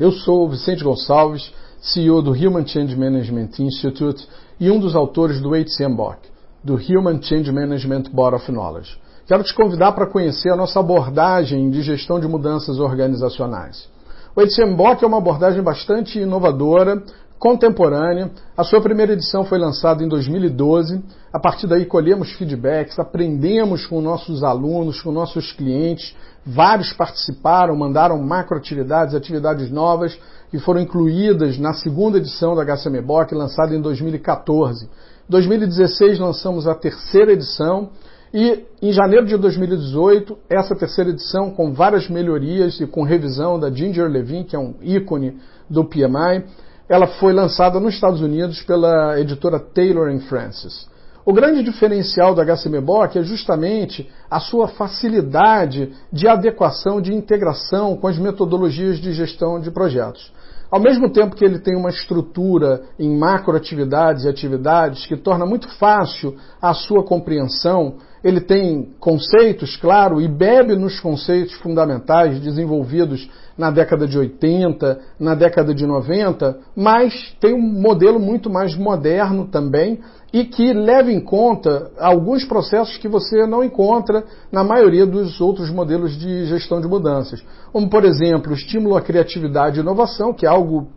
Eu sou Vicente Gonçalves, CEO do Human Change Management Institute e um dos autores do HCMBOK, do Human Change Management Board of Knowledge. Quero te convidar para conhecer a nossa abordagem de gestão de mudanças organizacionais. O HCMBOK é uma abordagem bastante inovadora, contemporânea. A sua primeira edição foi lançada em 2012. A partir daí colhemos feedbacks, aprendemos com nossos alunos, com nossos clientes. Vários participaram, mandaram macroatividades, atividades novas que foram incluídas na segunda edição da HCMBOK, lançada em 2014. Em 2016 lançamos a terceira edição e em janeiro de 2018, essa terceira edição, com várias melhorias e com revisão da Ginger Levin, que é um ícone do PMI, ela foi lançada nos Estados Unidos pela editora Taylor Francis. O grande diferencial do HCMBOK é justamente a sua facilidade de adequação, de integração com as metodologias de gestão de projetos. Ao mesmo tempo que ele tem uma estrutura em macroatividades e atividades que torna muito fácil a sua compreensão, ele tem conceitos, claro, e bebe nos conceitos fundamentais desenvolvidos na década de 80, na década de 90, mas tem um modelo muito mais moderno também e que leva em conta alguns processos que você não encontra na maioria dos outros modelos de gestão de mudanças. Como, por exemplo, o estímulo à criatividade e inovação, que é algo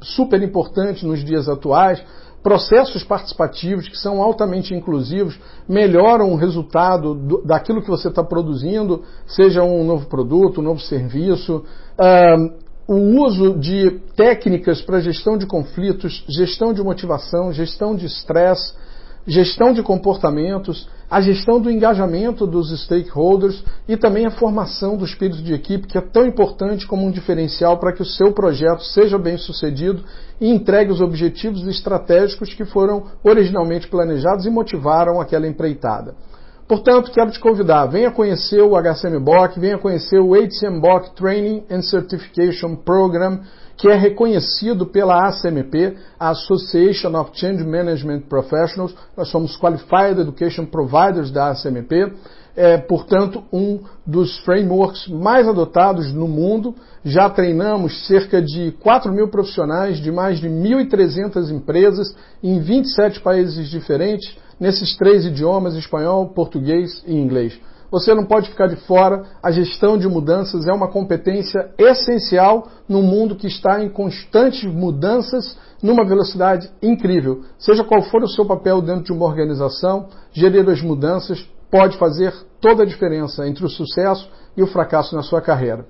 super importante nos dias atuais, processos participativos que são altamente inclusivos melhoram o resultado do, daquilo que você está produzindo, seja um novo produto, um novo serviço. Uh, o uso de técnicas para gestão de conflitos, gestão de motivação, gestão de estresse, gestão de comportamentos, a gestão do engajamento dos stakeholders e também a formação do espírito de equipe, que é tão importante como um diferencial para que o seu projeto seja bem sucedido e entregue os objetivos estratégicos que foram originalmente planejados e motivaram aquela empreitada. Portanto, quero te convidar, venha conhecer o HCMBOK, venha conhecer o HCMBOK Training and Certification Program, que é reconhecido pela ACMP, Association of Change Management Professionals. Nós somos Qualified Education Providers da ACMP. É, portanto, um dos frameworks mais adotados no mundo. Já treinamos cerca de 4 mil profissionais de mais de 1.300 empresas em 27 países diferentes nesses três idiomas, espanhol, português e inglês. Você não pode ficar de fora. A gestão de mudanças é uma competência essencial num mundo que está em constantes mudanças numa velocidade incrível. Seja qual for o seu papel dentro de uma organização, gerir as mudanças pode fazer toda a diferença entre o sucesso e o fracasso na sua carreira.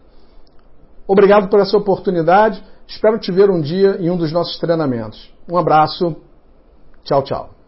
Obrigado por essa oportunidade. Espero te ver um dia em um dos nossos treinamentos. Um abraço. Tchau, tchau.